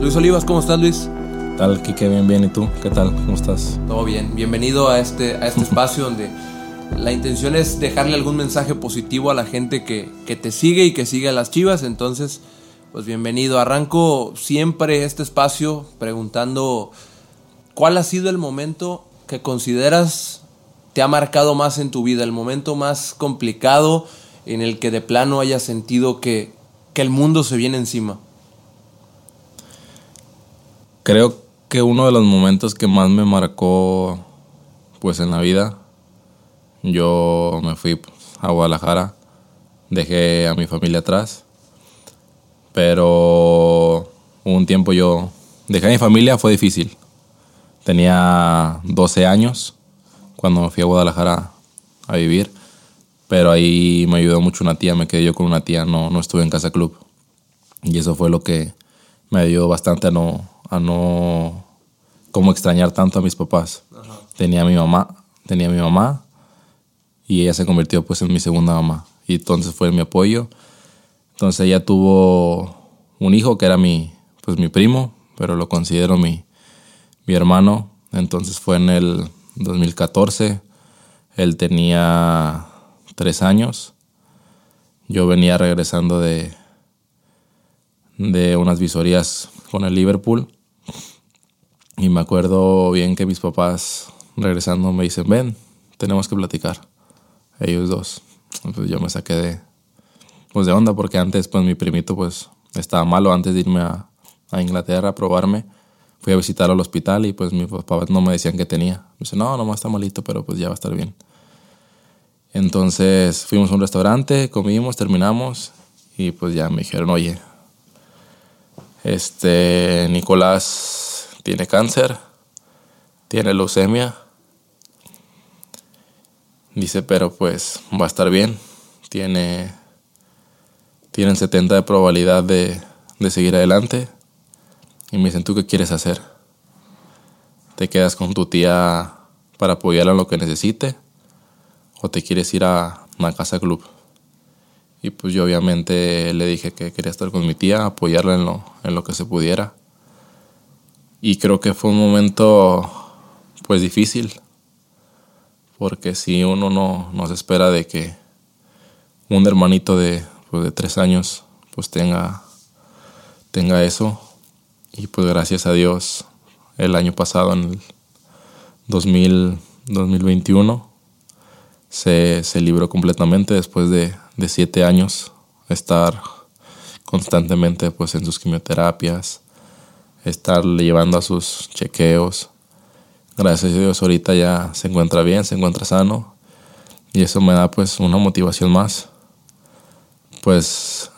Luis Olivas, ¿cómo estás Luis? ¿Qué tal, Kike? Bien, bien. ¿Y tú? ¿Qué tal? ¿Cómo estás? Todo bien. Bienvenido a este, a este espacio donde la intención es dejarle algún mensaje positivo a la gente que, que te sigue y que sigue a las chivas. Entonces, pues bienvenido. Arranco siempre este espacio preguntando cuál ha sido el momento que consideras te ha marcado más en tu vida, el momento más complicado en el que de plano hayas sentido que, que el mundo se viene encima. Creo que uno de los momentos que más me marcó pues en la vida, yo me fui a Guadalajara, dejé a mi familia atrás, pero un tiempo yo dejé a mi familia, fue difícil. Tenía 12 años cuando me fui a Guadalajara a vivir, pero ahí me ayudó mucho una tía, me quedé yo con una tía, no, no estuve en casa club. Y eso fue lo que me ayudó bastante a no, a no como extrañar tanto a mis papás. Tenía a mi mamá, tenía a mi mamá y ella se convirtió pues en mi segunda mamá. Y entonces fue mi apoyo. Entonces ella tuvo un hijo que era mi, pues mi primo, pero lo considero mi, mi hermano. Entonces fue en el 2014. Él tenía tres años. Yo venía regresando de, de unas visorías con el Liverpool. Y me acuerdo bien que mis papás regresando me dicen, ven, tenemos que platicar. Ellos dos. Entonces yo me saqué de, pues de onda porque antes pues mi primito pues estaba malo antes de irme a, a Inglaterra a probarme. Fui a visitarlo al hospital y pues mis papás no me decían que tenía. Me no, nomás está malito, pero pues ya va a estar bien. Entonces fuimos a un restaurante, comimos, terminamos y pues ya me dijeron, oye, este Nicolás tiene cáncer, tiene leucemia. Dice, pero pues va a estar bien. Tiene tienen 70 de probabilidad de, de seguir adelante. Y me dicen, ¿tú qué quieres hacer? ¿Te quedas con tu tía para apoyarla en lo que necesite? ¿O te quieres ir a una casa club? Y pues yo obviamente le dije que quería estar con mi tía, apoyarla en lo, en lo que se pudiera. Y creo que fue un momento pues difícil, porque si uno no, no se espera de que un hermanito de, pues, de tres años pues tenga, tenga eso. Y pues gracias a Dios el año pasado, en el 2000, 2021, se, se libró completamente después de, de siete años estar constantemente pues en sus quimioterapias, estar llevando a sus chequeos. Gracias a Dios ahorita ya se encuentra bien, se encuentra sano y eso me da pues una motivación más. Pues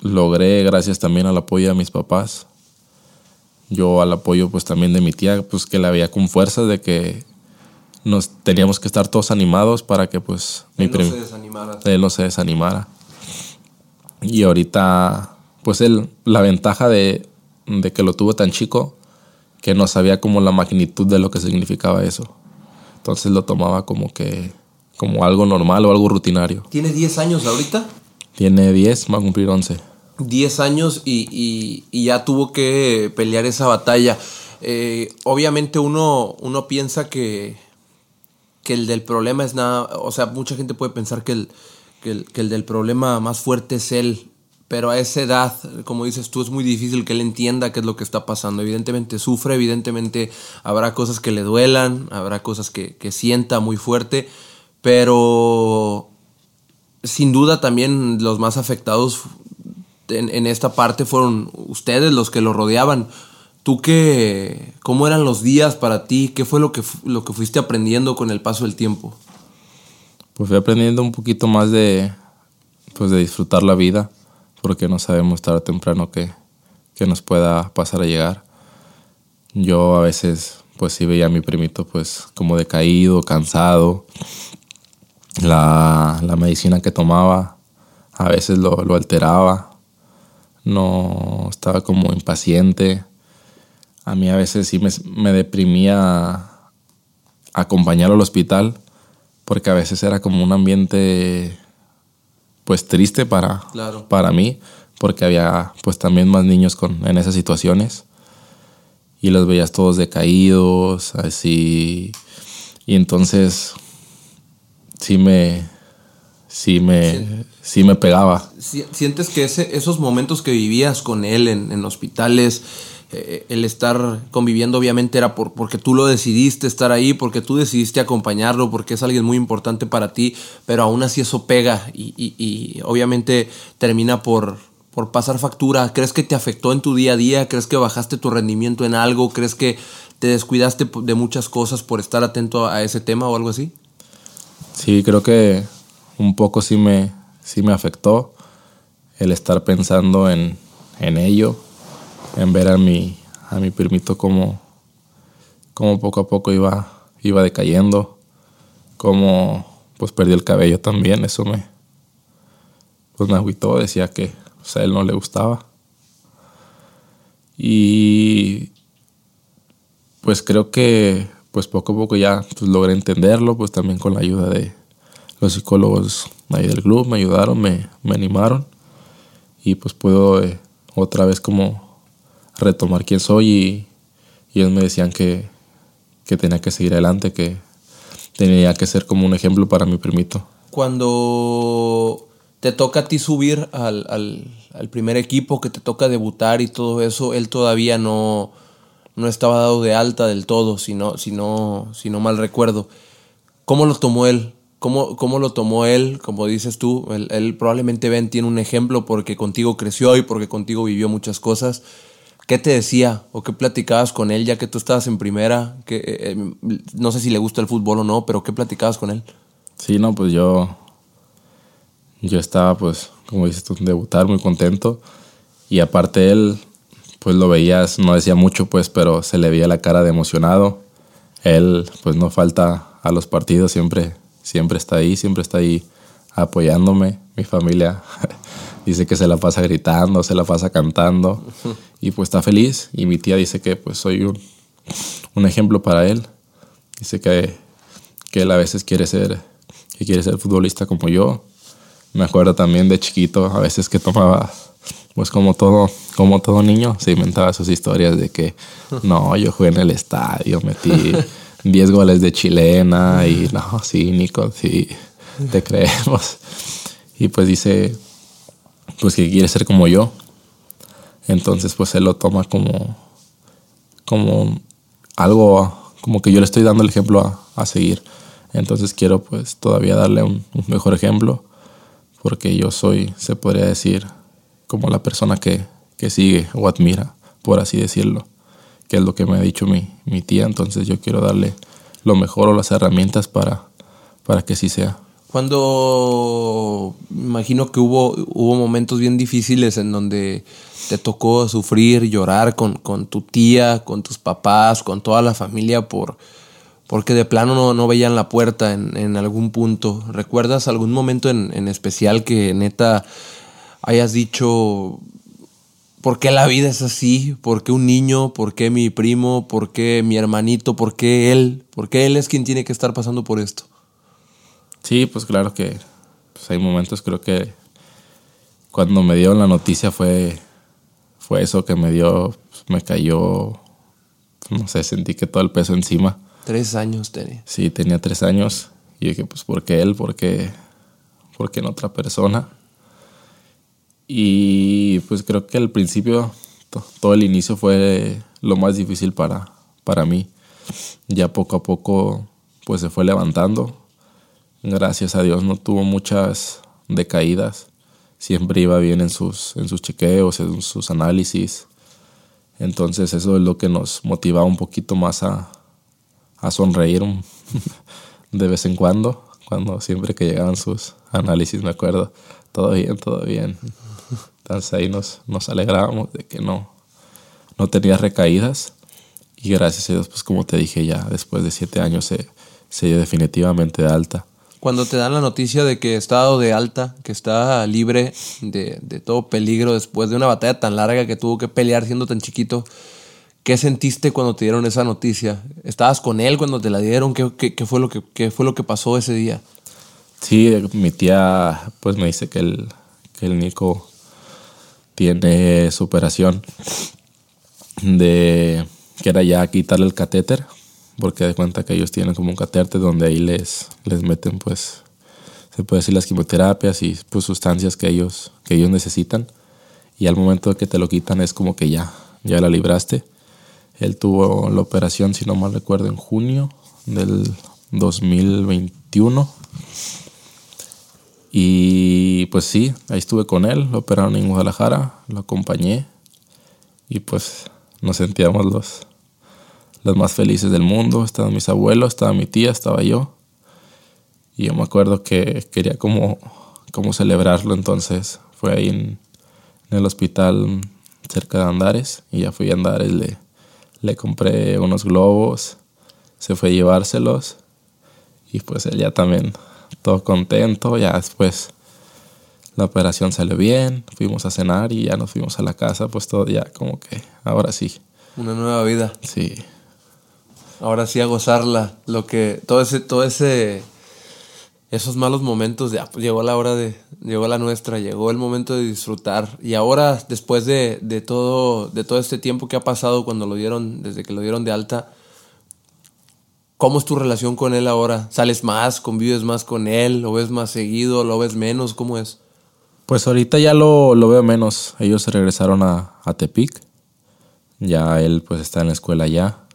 logré gracias también al apoyo de mis papás. Yo al apoyo pues también de mi tía, pues que la veía con fuerza de que nos teníamos que estar todos animados para que pues él no se desanimara. Él no se desanimara. Y ahorita, pues él, la ventaja de, de, que lo tuvo tan chico, que no sabía como la magnitud de lo que significaba eso. Entonces lo tomaba como que, como algo normal o algo rutinario. ¿Tiene 10 años ahorita? Tiene 10, va a cumplir 11. 10 años y, y, y ya tuvo que pelear esa batalla. Eh, obviamente uno, uno piensa que, que el del problema es nada, o sea, mucha gente puede pensar que el, que el, que el del problema más fuerte es él, pero a esa edad, como dices tú, es muy difícil que él entienda qué es lo que está pasando. Evidentemente sufre, evidentemente habrá cosas que le duelan, habrá cosas que, que sienta muy fuerte, pero sin duda también los más afectados en, esta parte fueron ustedes los que lo rodeaban. ¿Tú qué, cómo eran los días para ti? ¿Qué fue lo que, lo que fuiste aprendiendo con el paso del tiempo? Pues fui aprendiendo un poquito más de, pues de disfrutar la vida, porque no sabemos tarde o temprano qué, nos pueda pasar a llegar. Yo a veces, pues sí veía a mi primito, pues como decaído, cansado. La, la medicina que tomaba a veces lo, lo alteraba. No estaba como impaciente a mí a veces sí me, me deprimía acompañarlo al hospital porque a veces era como un ambiente pues triste para, claro. para mí porque había pues también más niños con, en esas situaciones y los veías todos decaídos, así. Y entonces sí me, sí me, sí, me pegaba. ¿Sientes que ese, esos momentos que vivías con él en, en hospitales, eh, el estar conviviendo obviamente era por, porque tú lo decidiste estar ahí, porque tú decidiste acompañarlo, porque es alguien muy importante para ti, pero aún así eso pega y, y, obviamente termina por, por pasar factura. ¿Crees que te afectó en tu día a día? ¿Crees que bajaste tu rendimiento en algo? ¿Crees que te descuidaste de muchas cosas por estar atento a ese tema o algo así? Sí, creo que un poco sí me, sí me afectó el estar pensando en, en ello en ver a mi, a mi primito como, como poco a poco iba, iba decayendo, como pues perdió el cabello también, eso me, pues me agüitó, decía que pues, a él no le gustaba. Y pues creo que pues poco a poco ya pues, logré entenderlo, pues también con la ayuda de los psicólogos ahí del club, me ayudaron, me, me animaron y pues puedo eh, otra vez como retomar quién soy y, ellos me decían que, tenía que seguir adelante, que tenía que ser como un ejemplo para mi primito. Cuando te toca a ti subir al, primer equipo, que te toca debutar y todo eso, él todavía no, no estaba dado de alta del todo, si no, si no, si no mal recuerdo. ¿Cómo lo tomó él? ¿Cómo, ¿Cómo, lo tomó él? Como dices tú, él, él probablemente ven, tiene un ejemplo porque contigo creció y porque contigo vivió muchas cosas. ¿Qué te decía o qué platicabas con él ya que tú estabas en primera? Que, eh, em, no sé si le gusta el fútbol o no, pero ¿qué platicabas con él? Sí, no, pues yo, yo estaba, pues, como dices tú, debutar muy contento. Y aparte él, pues lo veías, no decía mucho, pues, pero se le veía la cara de emocionado. Él, pues, no falta a los partidos, siempre, siempre está ahí, siempre está ahí apoyándome. Mi familia dice que se la pasa gritando, se la pasa cantando y pues está feliz. Y mi tía dice que pues soy un, un ejemplo para él. Dice que, que él a veces quiere ser, que quiere ser futbolista como yo. Me acuerdo también de chiquito, a veces que tomaba, pues como todo, como todo niño, se inventaba sus historias de que no, yo jugué en el estadio, metí 10 goles de chilena y no, sí, Nico, sí, te creemos. Y pues dice, pues que quiere ser como yo. Entonces pues él lo toma como, como algo, como que yo le estoy dando el ejemplo a, seguir. Entonces quiero pues todavía darle un, mejor ejemplo porque yo soy, se podría decir, como la persona que, que, sigue o admira, por así decirlo, que es lo que me ha dicho mi, mi tía. Entonces yo quiero darle lo mejor o las herramientas para, para que sí sea. Cuando imagino que hubo, hubo momentos bien difíciles en donde te tocó sufrir, llorar con, con tu tía, con tus papás, con toda la familia por porque de plano no, no veían la puerta en, algún punto. ¿Recuerdas algún momento en, en especial que neta hayas dicho ¿Por qué la vida es así? ¿Por qué un niño? ¿Por qué mi primo? ¿Por qué mi hermanito? ¿Por qué él? ¿Por qué él es quien tiene que estar pasando por esto? Sí, pues claro que pues hay momentos, creo que cuando me dio la noticia fue, fue eso que me dio, pues, me cayó, no sé, sentí que todo el peso encima. Tres años tenía. Sí, tenía tres años. Y dije, pues, ¿por qué él? ¿Por qué, ¿por qué en otra persona? Y pues creo que al principio, todo el inicio fue lo más difícil para, para mí. Ya poco a poco, pues se fue levantando gracias a Dios no tuvo muchas decaídas. Siempre iba bien en sus, en sus chequeos, en sus análisis. Entonces eso es lo que nos motivaba un poquito más a, a sonreír de vez en cuando. Cuando siempre que llegaban sus análisis me acuerdo, todo bien, todo bien. Entonces ahí nos, nos alegrábamos de que no, no tenía recaídas. Y gracias a Dios, pues como te dije ya, después de siete años se, se dio definitivamente de alta cuando te dan la noticia de que está dado de alta, que está libre de, todo peligro después de una batalla tan larga que tuvo que pelear siendo tan chiquito, ¿qué sentiste cuando te dieron esa noticia? ¿Estabas con él cuando te la dieron? ¿Qué, fue, lo que, fue lo que pasó ese día? Sí, mi tía pues me dice que el, que el Nico tiene su operación de que era ya quitarle el catéter, porque de cuenta que ellos tienen como un catéter donde ahí les, les meten pues se puede decir las quimioterapias y pues sustancias que ellos que ellos necesitan y al momento de que te lo quitan es como que ya ya la libraste. Él tuvo la operación, si no mal recuerdo, en junio del 2021. Y pues sí, ahí estuve con él, lo operaron en Guadalajara, lo acompañé y pues nos sentíamos los, los más felices del mundo. Estaban mis abuelos, estaba mi tía, estaba yo. Y yo me acuerdo que quería como, como celebrarlo, entonces fue ahí en, en el hospital cerca de Andares y ya fui a Andares, le, le compré unos globos, se fue a llevárselos y pues él ya también todo contento, ya después la operación salió bien, fuimos a cenar y ya nos fuimos a la casa, pues todo ya como que ahora sí. Una nueva vida. Sí. Ahora sí a gozarla, lo que todo ese todo ese esos malos momentos, ya pues llegó la hora de, llegó la nuestra, llegó el momento de disfrutar. Y ahora, después de, de, todo, de todo este tiempo que ha pasado cuando lo dieron, desde que lo dieron de alta, ¿cómo es tu relación con él ahora? ¿Sales más, convives más con él? ¿Lo ves más seguido? ¿Lo ves menos? ¿Cómo es? Pues ahorita ya lo, lo veo menos. Ellos regresaron a, a Tepic. Ya él pues está en la escuela ya.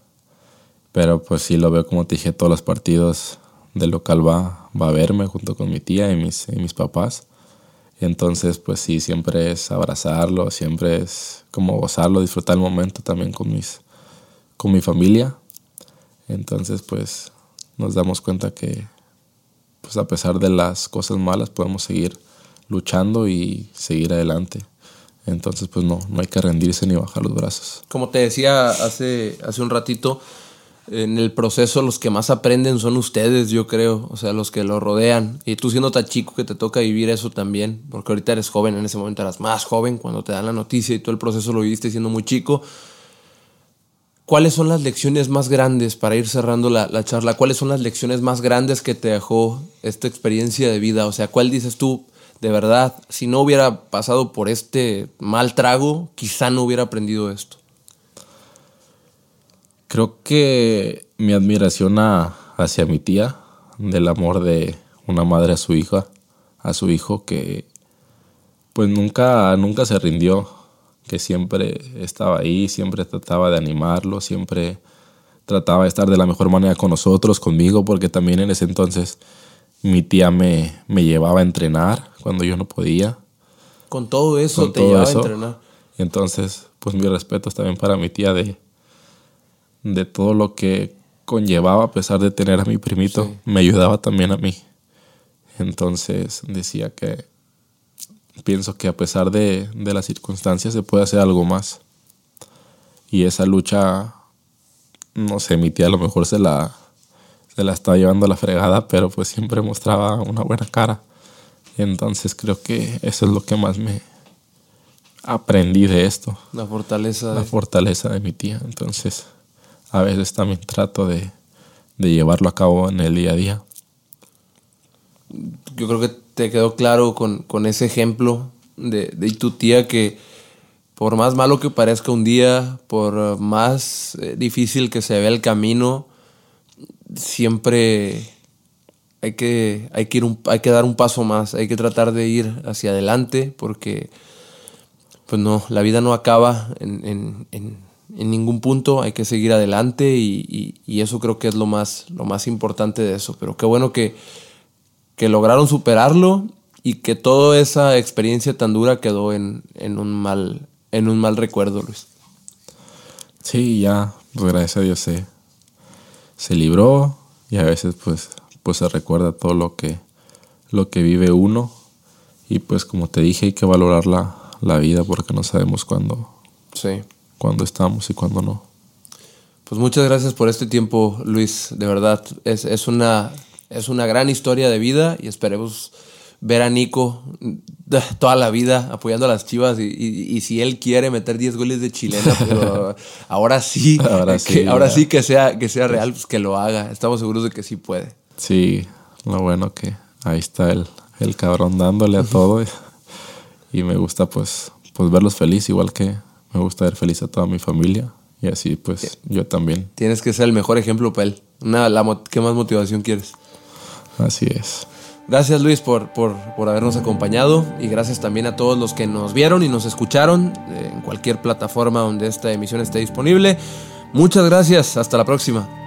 Pero pues sí lo veo como te dije todos los partidos del local va, va a verme junto con mi tía y mis, y mis papás. Entonces, pues sí, siempre es abrazarlo, siempre es como gozarlo, disfrutar el momento también con, mis, con mi familia. Entonces, pues nos damos cuenta que, pues a pesar de las cosas malas, podemos seguir luchando y seguir adelante. Entonces, pues no, no hay que rendirse ni bajar los brazos. Como te decía hace, hace un ratito, en el proceso los que más aprenden son ustedes, yo creo, o sea, los que lo rodean. Y tú siendo tan chico que te toca vivir eso también, porque ahorita eres joven, en ese momento eras más joven cuando te dan la noticia y todo el proceso lo viviste siendo muy chico. ¿Cuáles son las lecciones más grandes, para ir cerrando la, la charla, cuáles son las lecciones más grandes que te dejó esta experiencia de vida? O sea, ¿cuál dices tú, de verdad, si no hubiera pasado por este mal trago, quizá no hubiera aprendido esto? Creo que mi admiración a, hacia mi tía, del amor de una madre a su hija, a su hijo, que pues nunca, nunca se rindió, que siempre estaba ahí, siempre trataba de animarlo, siempre trataba de estar de la mejor manera con nosotros, conmigo, porque también en ese entonces mi tía me, me llevaba a entrenar cuando yo no podía. Con todo eso Con te llevaba a entrenar. Entonces, pues mis respetos también para mi tía de, de todo lo que conllevaba a pesar de tener a mi primito, me ayudaba también a mí. Entonces decía que pienso que a pesar de, de, las circunstancias se puede hacer algo más. Y esa lucha, no sé, mi tía a lo mejor se la, se la estaba llevando a la fregada, pero pues siempre mostraba una buena cara. Y entonces creo que eso es lo que más me aprendí de esto. La fortaleza. La fortaleza de mi tía. Entonces a veces también trato de, llevarlo a cabo en el día a día. Yo creo que te quedó claro con, ese ejemplo de, de, tu tía que por más malo que parezca un día, por más eh, difícil que se vea el camino, siempre hay que, hay que, hay que dar un paso más, hay que tratar de ir hacia adelante porque pues no, la vida no acaba en en ningún punto, hay que seguir adelante y, eso creo que es lo más, lo más importante de eso. Pero qué bueno que, que lograron superarlo y que toda esa experiencia tan dura quedó en, un, mal, en un mal recuerdo, Luis. Sí, ya, pues gracias a Dios se, se libró y a veces pues, pues se recuerda todo lo que, lo que vive uno y pues como te dije hay que valorar la, la vida porque no sabemos cuándo. Sí cuando estamos y cuando no. Pues muchas gracias por este tiempo, Luis. De verdad, es, es, una, es una gran historia de vida y esperemos ver a Nico toda la vida apoyando a las chivas y, y, si él quiere meter 10 goles de chilena, pero ahora sí, ahora, sí, que, ahora sí que sea, que sea real, pues que lo haga. Estamos seguros de que sí puede. Sí, lo bueno que ahí está el, el cabrón dándole a todo y me gusta pues pues verlos feliz, igual que me gusta ver feliz a toda mi familia. Y así pues yo también. Tienes que ser el mejor ejemplo para él. Una, la, ¿Qué más motivación quieres? Así es. Gracias Luis por, por, por, habernos acompañado y gracias también a todos los que nos vieron y nos escucharon eh, en cualquier plataforma donde esta emisión esté disponible. Muchas gracias, hasta la próxima.